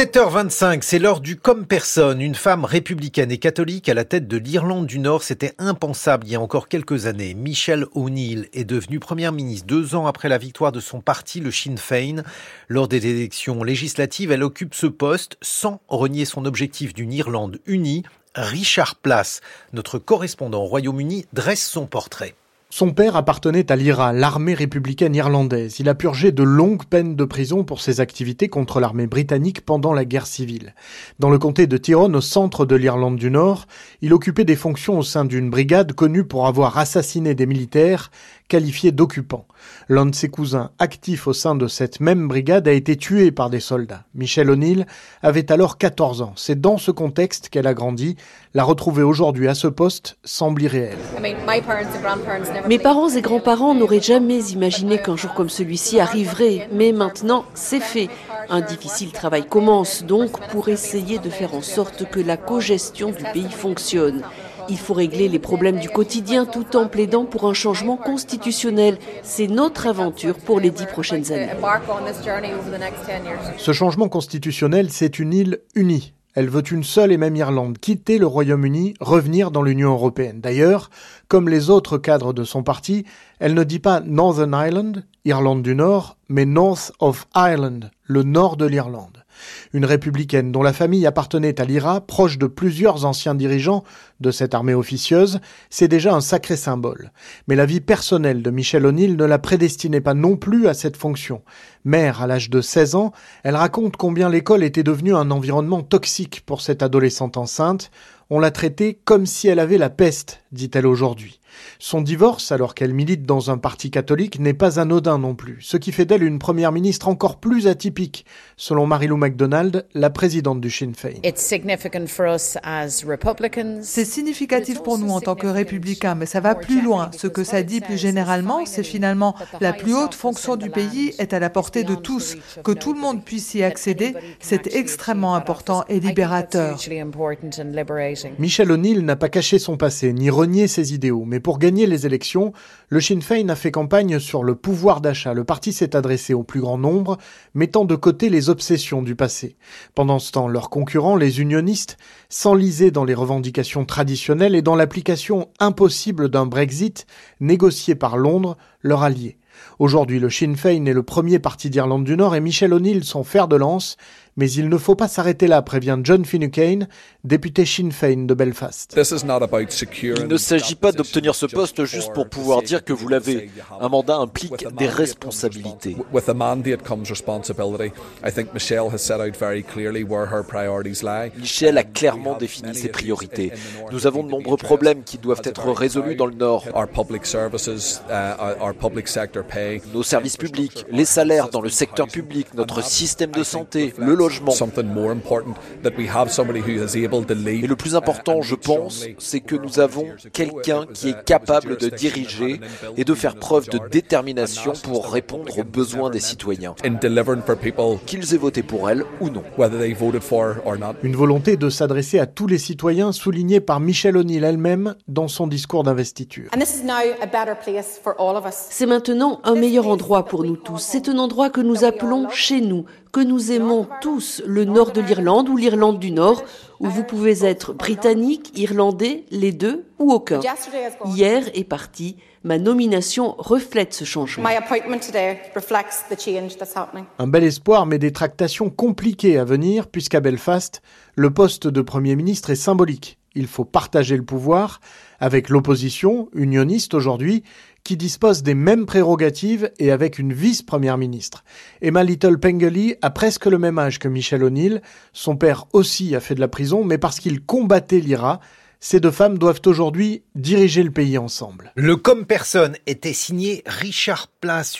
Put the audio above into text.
7h25, c'est l'heure du comme personne. Une femme républicaine et catholique à la tête de l'Irlande du Nord, c'était impensable il y a encore quelques années. Michelle O'Neill est devenue première ministre deux ans après la victoire de son parti, le Sinn Féin. Lors des élections législatives, elle occupe ce poste sans renier son objectif d'une Irlande unie. Richard Place, notre correspondant au Royaume-Uni, dresse son portrait. Son père appartenait à l'IRA, l'armée républicaine irlandaise. Il a purgé de longues peines de prison pour ses activités contre l'armée britannique pendant la guerre civile. Dans le comté de Tyrone, au centre de l'Irlande du Nord, il occupait des fonctions au sein d'une brigade connue pour avoir assassiné des militaires qualifiés d'occupants. L'un de ses cousins, actif au sein de cette même brigade, a été tué par des soldats. Michelle O'Neill avait alors 14 ans. C'est dans ce contexte qu'elle a grandi. La retrouver aujourd'hui à ce poste semble irréel. Mes parents et grands-parents n'auraient jamais imaginé qu'un jour comme celui-ci arriverait, mais maintenant c'est fait. Un difficile travail commence donc pour essayer de faire en sorte que la cogestion du pays fonctionne. Il faut régler les problèmes du quotidien tout en plaidant pour un changement constitutionnel. C'est notre aventure pour les dix prochaines années. Ce changement constitutionnel, c'est une île unie. Elle veut une seule et même Irlande, quitter le Royaume-Uni, revenir dans l'Union européenne. D'ailleurs, comme les autres cadres de son parti, elle ne dit pas Northern Ireland, Irlande du Nord, mais North of Ireland, le nord de l'Irlande. Une républicaine dont la famille appartenait à l'IRA, proche de plusieurs anciens dirigeants de cette armée officieuse, c'est déjà un sacré symbole. Mais la vie personnelle de Michelle O'Neill ne la prédestinait pas non plus à cette fonction. Mère à l'âge de 16 ans, elle raconte combien l'école était devenue un environnement toxique pour cette adolescente enceinte. On l'a traitée comme si elle avait la peste, dit-elle aujourd'hui. Son divorce, alors qu'elle milite dans un parti catholique, n'est pas anodin non plus, ce qui fait d'elle une première ministre encore plus atypique, selon Marilou MacDonald, la présidente du Sinn Féin. C'est significatif pour nous en tant que républicains, mais ça va plus loin. Ce que ça dit plus généralement, c'est finalement la plus haute fonction du pays est à la portée de tous. Que tout le monde puisse y accéder, c'est extrêmement important et libérateur. Michel O'Neill n'a pas caché son passé, ni renié ses idéaux, mais pour gagner les élections, le Sinn Féin a fait campagne sur le pouvoir d'achat. Le parti s'est adressé au plus grand nombre, mettant de côté les obsessions du Pendant ce temps, leurs concurrents, les unionistes, s'enlisaient dans les revendications traditionnelles et dans l'application impossible d'un Brexit négocié par Londres, leur allié. Aujourd'hui, le Sinn Féin est le premier parti d'Irlande du Nord et Michel O'Neill son fer de lance, mais il ne faut pas s'arrêter là, prévient John Finucane, député Sinn Féin de Belfast. Il ne s'agit pas d'obtenir ce poste juste pour pouvoir dire que vous l'avez. Un mandat implique des responsabilités. Michelle a clairement défini ses priorités. Nous avons de nombreux problèmes qui doivent être résolus dans le Nord. Nos services publics, les salaires dans le secteur public, notre système de santé, le logement. Et le plus important, je pense, c'est que nous avons quelqu'un qui est capable de diriger et de faire preuve de détermination pour répondre aux besoins des citoyens, qu'ils aient voté pour elle ou non. Une volonté de s'adresser à tous les citoyens soulignée par Michelle O'Neill elle-même dans son discours d'investiture. C'est maintenant un meilleur endroit pour nous tous. C'est un endroit que nous appelons chez nous, que nous aimons tous, le nord de l'Irlande ou l'Irlande du Nord, où vous pouvez être britannique, irlandais, les deux ou aucun. Hier est parti, ma nomination reflète ce changement. Un bel espoir, mais des tractations compliquées à venir, puisqu'à Belfast, le poste de Premier ministre est symbolique. Il faut partager le pouvoir avec l'opposition, unioniste aujourd'hui, dispose des mêmes prérogatives et avec une vice-première ministre. Emma Little Pengely a presque le même âge que Michel O'Neill. Son père aussi a fait de la prison, mais parce qu'il combattait l'IRA, ces deux femmes doivent aujourd'hui diriger le pays ensemble. Le comme personne était signé Richard Place.